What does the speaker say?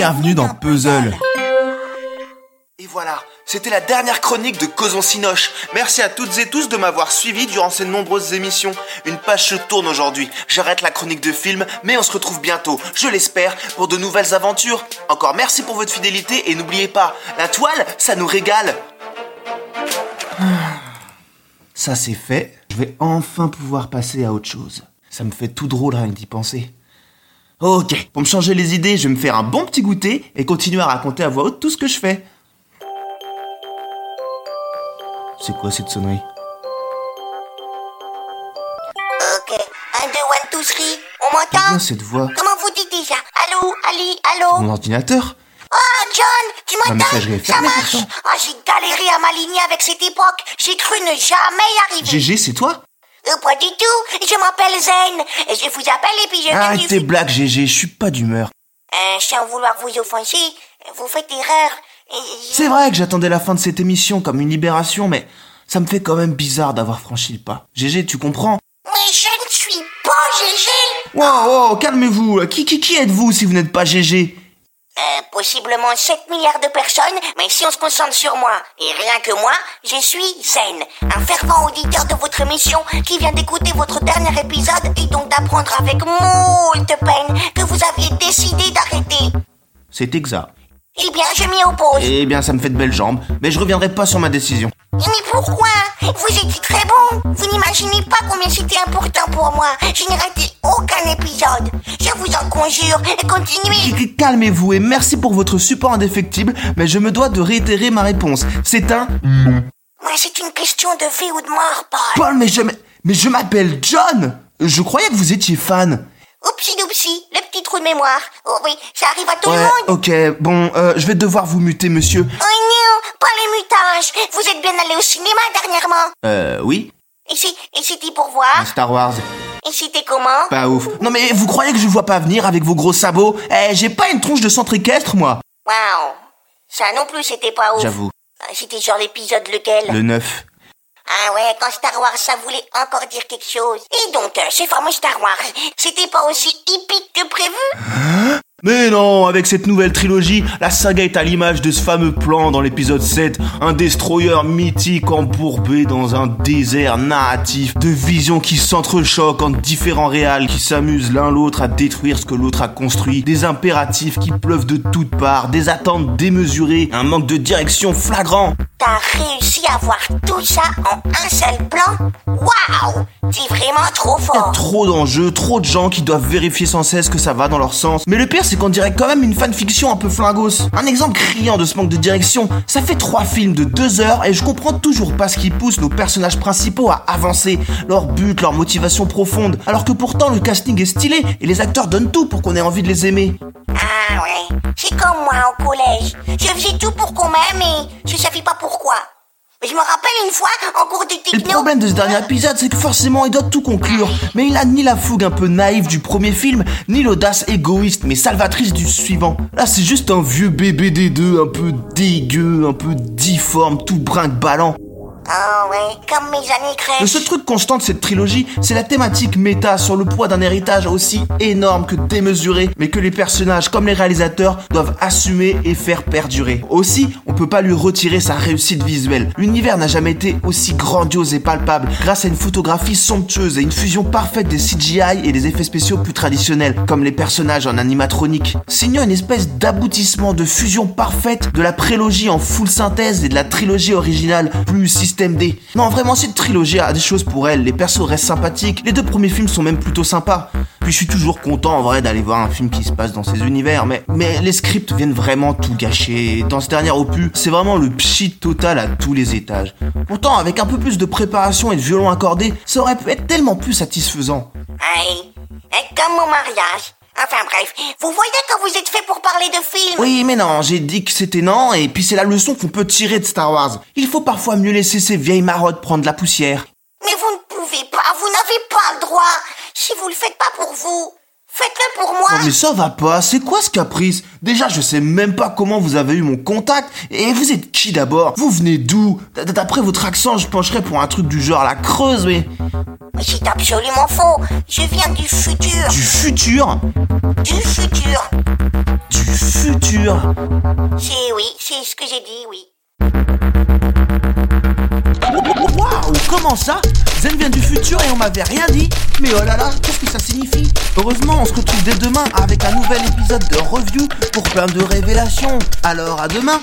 bienvenue dans Puzzle. Et voilà, c'était la dernière chronique de Causons Sinoche. Merci à toutes et tous de m'avoir suivi durant ces nombreuses émissions. Une page se tourne aujourd'hui. J'arrête la chronique de film, mais on se retrouve bientôt, je l'espère, pour de nouvelles aventures. Encore merci pour votre fidélité et n'oubliez pas, la toile, ça nous régale. Ça c'est fait, je vais enfin pouvoir passer à autre chose. Ça me fait tout drôle rien que d'y penser. Ok, pour me changer les idées, je vais me faire un bon petit goûter et continuer à raconter à voix haute tout ce que je fais. C'est quoi cette sonnerie? Ok. 1, 2, 1, 2, 3. On m'entend? Cette voix Comment vous dites déjà? Allô Ali Allô? Mon ordinateur? Oh, John Tu m'entends? Ça marche? Ah, j'ai galéré à m'aligner avec cette époque. J'ai cru ne jamais y arriver. GG, c'est toi? Euh, pas du tout. Je m'appelle Zen. Je vous appelle et puis je Arrête du... tes blagues, GG, je suis pas d'humeur. Euh, sans vouloir vous offenser, vous faites erreur. Je- C'est vrai que j'attendais la fin de cette émission comme une libération, mais ça me fait quand même bizarre d'avoir franchi le pas. GG, tu comprends? Mais je ne suis pas GG. Wow, wow, calmez-vous. Qui, qui, qui êtes-vous si vous n'êtes pas GG Euh, possiblement 7 milliards de personnes, mais si on se concentre sur moi, et rien que moi, je suis Zen, un fervent auditeur de votre émission qui vient d'écouter votre dernier épisode et donc d'apprendre avec moult peine que vous aviez décidé d'arrêter. C'est exact. Eh bien, je m'y oppose. Eh bien, ça me fait de belles jambes, mais je reviendrai pas sur ma décision. Mais pourquoi? Vous étiez très bon. Vous n'imaginez pas combien c'était important pour moi. Je n'ai raté aucun épisode. Conjure, continuez. Calmez-vous et merci pour votre support indéfectible, mais je me dois de réitérer ma réponse. C'est un... Moi, c'est une question de vie ou de mort, Paul. Paul, mais je... Mais je m'appelle John Je croyais que vous étiez fan. Oupsi doupsi, le petit trou de mémoire. Oh oui, ça arrive à tout le monde. ok, bon, euh, je vais devoir vous muter, monsieur. Oh non, pas les mutages. Vous êtes bien allé au cinéma dernièrement. Euh, oui Et c'est- et c'était pour voir Star Wars. Et c'était comment Pas ouf. Non mais vous croyez que je vois pas venir avec vos gros sabots? Eh, j'ai pas une tronche de centre équestre, moi Waouh. Ça non plus, c'était pas ouf. J'avoue. Ah, C'était genre l'épisode lequel? Le 9. Ah ouais, quand Star Wars, ça voulait encore dire quelque chose. Et donc, euh, ce fameux Star Wars, c'était pas aussi hippique que prévu? Mais non, avec cette nouvelle trilogie, la saga est à l'image de ce fameux plan dans l'épisode 7, un destroyer mythique embourbé dans un désert narratif, de visions qui s'entrechoquent entre différents réals qui s'amusent l'un l'autre à détruire ce que l'autre a construit, des impératifs qui pleuvent de toutes parts, des attentes démesurées, un manque de direction flagrant. T'as réussi à voir tout ça en un seul plan? Waouh C'est vraiment trop Il y a fort. trop d'enjeux, trop de gens qui doivent vérifier sans cesse que ça va dans leur sens. Mais le pire, c'est qu'on dirait quand même une fanfiction un peu flingos. Un exemple criant de ce manque de direction, ça fait trois films de deux heures et je comprends toujours pas ce qui pousse nos personnages principaux à avancer, leur but, leur motivation profonde, alors que pourtant le casting est stylé et les acteurs donnent tout pour qu'on ait envie de les aimer. Ah ouais, c'est comme moi au collège. Je faisais tout pour qu'on m'aime et je savais pas pourquoi. Mais je me rappelle une fois, en cours de Et le techno... problème de ce dernier épisode, c'est que forcément il doit tout conclure. Mais il a ni la fougue un peu naïve du premier film, ni l'audace égoïste mais salvatrice du suivant. Là, c'est juste un vieux bébé des deux, un peu dégueu, un peu difforme, tout brinque-ballant. Ah ouais, comme mes. Le seul truc constant de cette trilogie, c'est la thématique méta sur le poids d'un héritage aussi énorme que démesuré, mais que les personnages comme les réalisateurs doivent assumer et faire perdurer. Aussi, on peut pas lui retirer sa réussite visuelle. L'univers n'a jamais été aussi grandiose et palpable, grâce à une photographie somptueuse et une fusion parfaite des CGI et des effets spéciaux plus traditionnels, comme les personnages en animatronique, signant une espèce d'aboutissement de fusion parfaite de la prélogie en full synthèse et de la trilogie originale plus Non, vraiment, cette trilogie a des choses pour elle. Les persos restent sympathiques. Les deux premiers films sont même plutôt sympas. Puis je suis toujours content en vrai d'aller voir un film qui se passe dans ces univers, mais, les scripts viennent vraiment tout gâcher. Dans ce dernier opus, c'est vraiment le pchit total à tous les étages. Pourtant, avec un peu plus de préparation et de violon accordé, ça aurait pu être tellement plus satisfaisant. Et comme mon mariage. Enfin bref, vous voyez que vous êtes fait pour parler de films. Oui, mais non, j'ai dit que c'était non, et puis c'est la leçon qu'on peut tirer de Star Wars. Il faut parfois mieux laisser ces vieilles marottes prendre la poussière. Mais vous ne pouvez pas, vous n'avez pas le droit. Si vous le faites pas pour vous, faites-le pour moi. Mais ça va pas, c'est quoi ce caprice? Déjà, je sais même pas comment vous avez eu mon contact, et vous êtes qui d'abord? Vous venez d'où? D'après votre accent, je pencherais pour un truc du genre la creuse, mais... Mais c'est absolument faux. Je viens du futur. Du futur? Du futur. du futur. C'est oui, c'est ce que j'ai dit, oui. Waouh, comment ça? Zen vient du futur et on m'avait rien dit. Mais oh là là, qu'est-ce que ça signifie? Heureusement, on se retrouve dès demain avec un nouvel épisode de review pour plein de révélations. Alors à demain